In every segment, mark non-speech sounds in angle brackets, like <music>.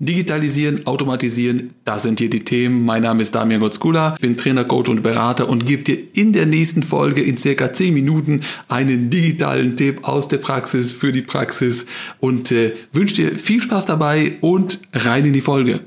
Digitalisieren, automatisieren, das sind hier die Themen. Mein Name ist Damian Gotzkula, bin Trainer, Coach und Berater und gebe dir in der nächsten Folge in circa 10 Minuten einen digitalen Tipp aus der Praxis für die Praxis und äh, wünsche dir viel Spaß dabei und rein in die Folge.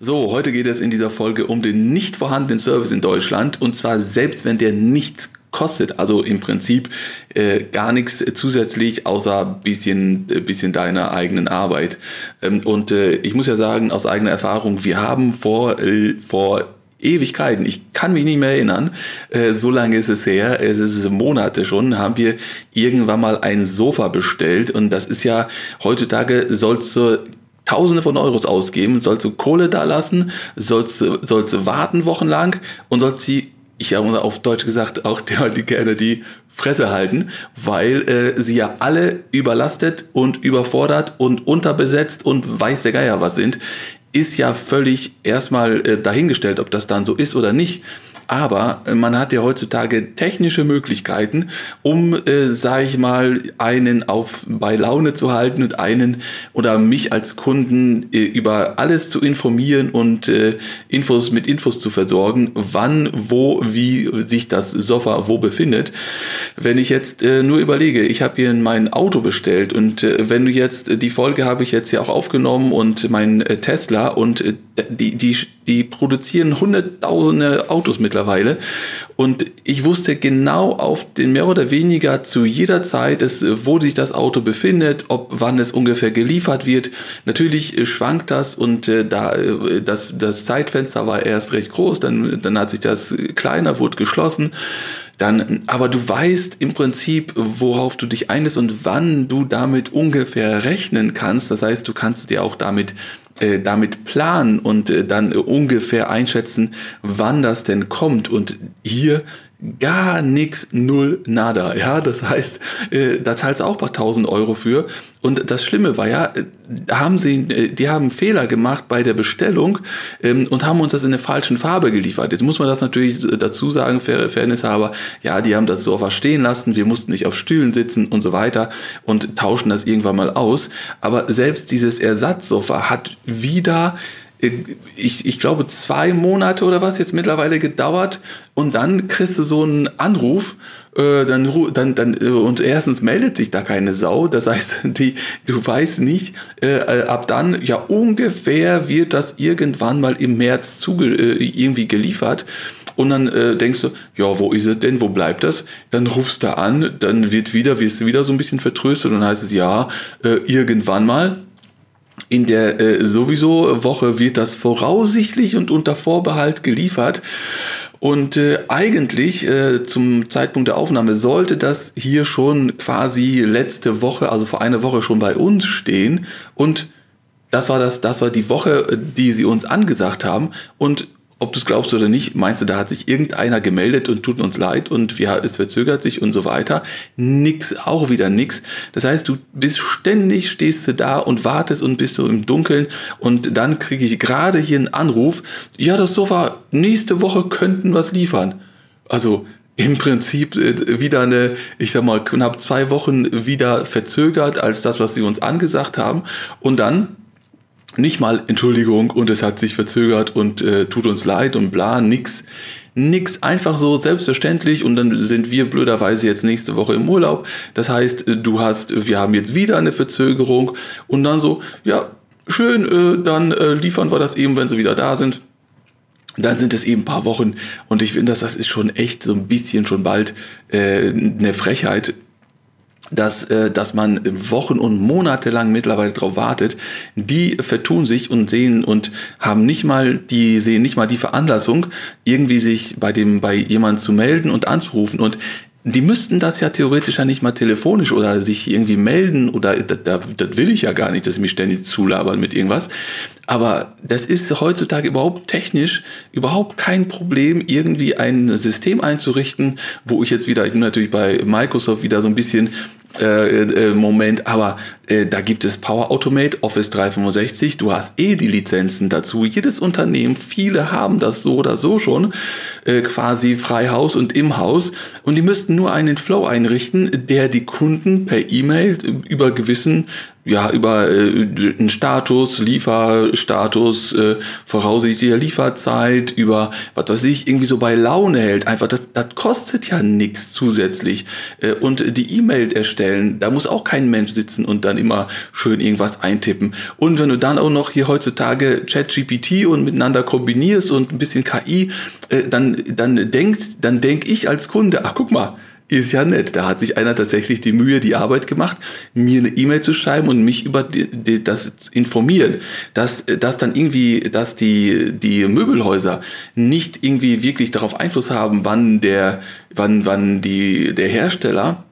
So, heute geht es in dieser Folge um den nicht vorhandenen Service in Deutschland und zwar selbst wenn der nichts kostet. Also im Prinzip äh, gar nichts zusätzlich, außer bisschen, äh, bisschen deiner eigenen Arbeit. Ähm, und äh, ich muss ja sagen, aus eigener Erfahrung, wir haben vor, äh, vor Ewigkeiten, ich kann mich nicht mehr erinnern, äh, so lange ist es her, es ist Monate schon, haben wir irgendwann mal ein Sofa bestellt und das ist ja, heutzutage sollst du Tausende von Euros ausgeben, sollst du Kohle da lassen, sollst, sollst du warten wochenlang und sollst sie ich habe auf Deutsch gesagt, auch die, die gerne die Fresse halten, weil äh, sie ja alle überlastet und überfordert und unterbesetzt und weiß der Geier was sind, ist ja völlig erstmal äh, dahingestellt, ob das dann so ist oder nicht. Aber äh, man hat ja heutzutage technische Möglichkeiten, um, äh, sage ich mal, einen auf bei Laune zu halten und einen oder mich als Kunden äh, über alles zu informieren und äh, Infos mit Infos zu versorgen, wann, wo, wie sich das Sofa wo befindet. Wenn ich jetzt äh, nur überlege, ich habe hier mein Auto bestellt und äh, wenn du jetzt die Folge habe ich jetzt ja auch aufgenommen und mein äh, Tesla und äh, die, die, die produzieren hunderttausende Autos mittlerweile. Und ich wusste genau auf den mehr oder weniger zu jeder Zeit, es, wo sich das Auto befindet, ob wann es ungefähr geliefert wird. Natürlich äh, schwankt das und äh, da äh, das, das Zeitfenster war erst recht groß, dann, dann hat sich das kleiner, wurde geschlossen dann, aber du weißt im Prinzip, worauf du dich einlässt und wann du damit ungefähr rechnen kannst. Das heißt, du kannst dir auch damit äh, damit planen und äh, dann ungefähr einschätzen, wann das denn kommt. Und hier gar nichts, null, nada. Ja, das heißt, äh, da zahlst du auch paar tausend Euro für. Und das Schlimme war ja, äh, haben sie, äh, die haben Fehler gemacht bei der Bestellung ähm, und haben uns das in der falschen Farbe geliefert. Jetzt muss man das natürlich dazu sagen, Fairness aber, ja, die haben das so verstehen lassen, wir mussten nicht auf Stühlen sitzen und so weiter und tauschen das irgendwann mal aus. Aber selbst dieses Ersatzsofa hat wieder ich, ich glaube, zwei Monate oder was jetzt mittlerweile gedauert und dann kriegst du so einen Anruf, äh, dann, dann, dann, äh, und erstens meldet sich da keine Sau, das heißt, <laughs> die, du weißt nicht, äh, äh, ab dann, ja, ungefähr wird das irgendwann mal im März zuge irgendwie geliefert. Und dann äh, denkst du, ja, wo ist es denn, wo bleibt das? Dann rufst du an, dann wird wieder, wirst du wieder so ein bisschen vertröstet und dann heißt es, ja, äh, irgendwann mal, in der äh, sowieso Woche wird das voraussichtlich und unter Vorbehalt geliefert. Und äh, eigentlich äh, zum Zeitpunkt der Aufnahme sollte das hier schon quasi letzte Woche, also vor einer Woche schon bei uns stehen. Und das war das, das war die Woche, die sie uns angesagt haben. Und ob du es glaubst oder nicht, meinst du, da hat sich irgendeiner gemeldet und tut uns leid und wir, es verzögert sich und so weiter. Nix, auch wieder nix. Das heißt, du bist ständig, stehst du da und wartest und bist so im Dunkeln und dann kriege ich gerade hier einen Anruf, ja, das Sofa, nächste Woche könnten was liefern. Also, im Prinzip äh, wieder eine, ich sag mal, knapp zwei Wochen wieder verzögert als das, was sie uns angesagt haben. Und dann nicht mal Entschuldigung und es hat sich verzögert und äh, tut uns leid und bla, nix. Nix, einfach so selbstverständlich und dann sind wir blöderweise jetzt nächste Woche im Urlaub. Das heißt, äh, du hast, wir haben jetzt wieder eine Verzögerung und dann so, ja, schön, äh, dann äh, liefern wir das eben, wenn sie wieder da sind. Dann sind es eben ein paar Wochen und ich finde, dass das ist schon echt so ein bisschen schon bald äh, eine Frechheit, dass, äh, dass man Wochen und Monate lang mittlerweile darauf wartet, die vertun sich und sehen und haben nicht mal die, sehen nicht mal die Veranlassung, irgendwie sich bei dem, bei jemand zu melden und anzurufen. Und die müssten das ja theoretisch ja nicht mal telefonisch oder sich irgendwie melden oder das, das will ich ja gar nicht, dass sie mich ständig zulabern mit irgendwas. Aber das ist heutzutage überhaupt technisch überhaupt kein Problem, irgendwie ein System einzurichten, wo ich jetzt wieder, ich bin natürlich bei Microsoft wieder so ein bisschen äh, äh, Moment, aber äh, da gibt es Power Automate, Office 365, du hast eh die Lizenzen dazu. Jedes Unternehmen, viele haben das so oder so schon, äh, quasi frei Haus und im Haus. Und die müssten nur einen Flow einrichten, der die Kunden per E-Mail über gewissen ja, über äh, einen Status, Lieferstatus, äh, voraussichtlicher Lieferzeit, über, was weiß ich, irgendwie so bei Laune hält. Einfach, das, das kostet ja nichts zusätzlich. Äh, und die E-Mail erstellen, da muss auch kein Mensch sitzen und dann immer schön irgendwas eintippen. Und wenn du dann auch noch hier heutzutage ChatGPT und miteinander kombinierst und ein bisschen KI, äh, dann, dann denkt, dann denk ich als Kunde, ach guck mal, ist ja nett. Da hat sich einer tatsächlich die Mühe, die Arbeit gemacht, mir eine E-Mail zu schreiben und mich über die, die, das informieren. Dass, dass dann irgendwie, dass die, die Möbelhäuser nicht irgendwie wirklich darauf Einfluss haben, wann der, wann, wann die, der Hersteller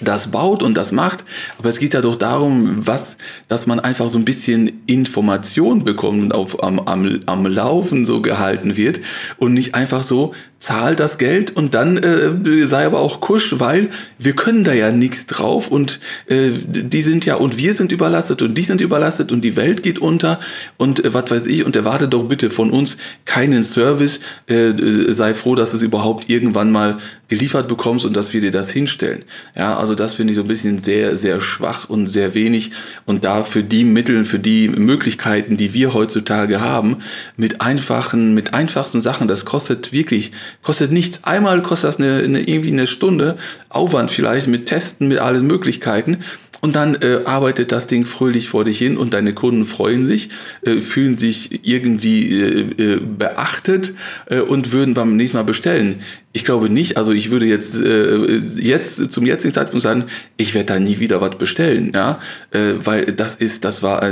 das baut und das macht, aber es geht ja doch darum, was, dass man einfach so ein bisschen Information bekommt und auf, am, am, am Laufen so gehalten wird und nicht einfach so, zahl das Geld und dann äh, sei aber auch kusch, weil wir können da ja nichts drauf und äh, die sind ja und wir sind überlastet und die sind überlastet und die Welt geht unter und äh, was weiß ich und erwarte doch bitte von uns keinen Service, äh, sei froh, dass du es überhaupt irgendwann mal geliefert bekommst und dass wir dir das hinstellen. Ja, also das finde ich so ein bisschen sehr, sehr schwach und sehr wenig und da für die Mittel, für die Möglichkeiten, die wir heutzutage haben, mit einfachen, mit einfachsten Sachen, das kostet wirklich Kostet nichts. Einmal kostet das eine, eine, irgendwie eine Stunde Aufwand vielleicht mit Testen, mit alles Möglichkeiten. Und dann äh, arbeitet das Ding fröhlich vor dich hin und deine Kunden freuen sich, äh, fühlen sich irgendwie äh, äh beachtet äh, und würden beim nächsten Mal bestellen. Ich glaube nicht, also ich würde jetzt, äh, jetzt zum jetzigen Zeitpunkt sagen, ich werde da nie wieder was bestellen, ja, weil das ist, das war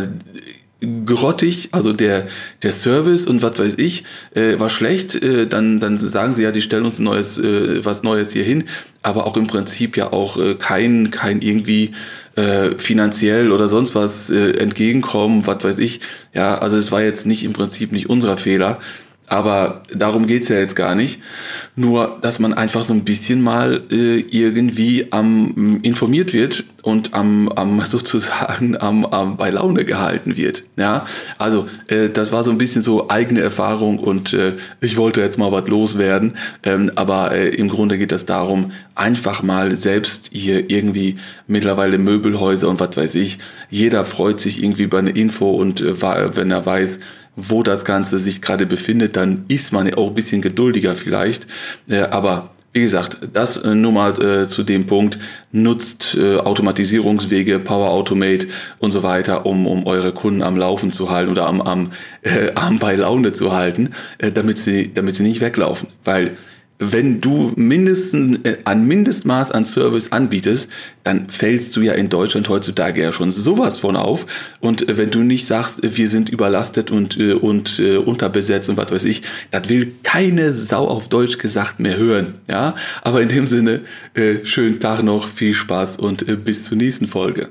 grottig, also der, der Service und was weiß ich, äh, war schlecht, äh, dann, dann sagen sie ja, die stellen uns neues, äh, was Neues hier hin, aber auch im Prinzip ja auch äh, kein, kein irgendwie äh, finanziell oder sonst was äh, entgegenkommen, was weiß ich. Ja, also es war jetzt nicht im Prinzip nicht unser Fehler. Aber darum geht's ja jetzt gar nicht. Nur, dass man einfach so ein bisschen mal äh, irgendwie am informiert wird und am, am <laughs> sozusagen am, am bei Laune gehalten wird. Ja, also äh, das war so ein bisschen so eigene Erfahrung und äh, ich wollte jetzt mal was loswerden. Ähm, aber äh, im Grunde geht es darum, einfach mal selbst hier irgendwie mittlerweile Möbelhäuser und was weiß ich. Jeder freut sich irgendwie über eine Info und äh, wenn er weiß, wo das Ganze sich gerade befindet, dann ist man auch ein bisschen geduldiger vielleicht. Äh, aber wie gesagt, das äh, nur mal äh, zu dem Punkt, nutzt Automatisierungswege, Power Automate und so weiter, um, um eure Kunden am Laufen zu halten oder am, am, äh, <laughs> am bei Laune zu halten, äh, damit, sie, damit sie nicht weglaufen. Weil wenn du mindestens äh, ein Mindestmaß an Service anbietest, dann fällst du ja in Deutschland heutzutage ja schon sowas von auf. Und äh, wenn du nicht sagst, wir sind überlastet und, äh, und äh, unterbesetzt und was weiß ich, das will keine Sau auf Deutsch gesagt mehr hören. Ja, aber in dem Sinne, äh, schönen Tag noch, viel Spaß und äh, bis zur nächsten Folge.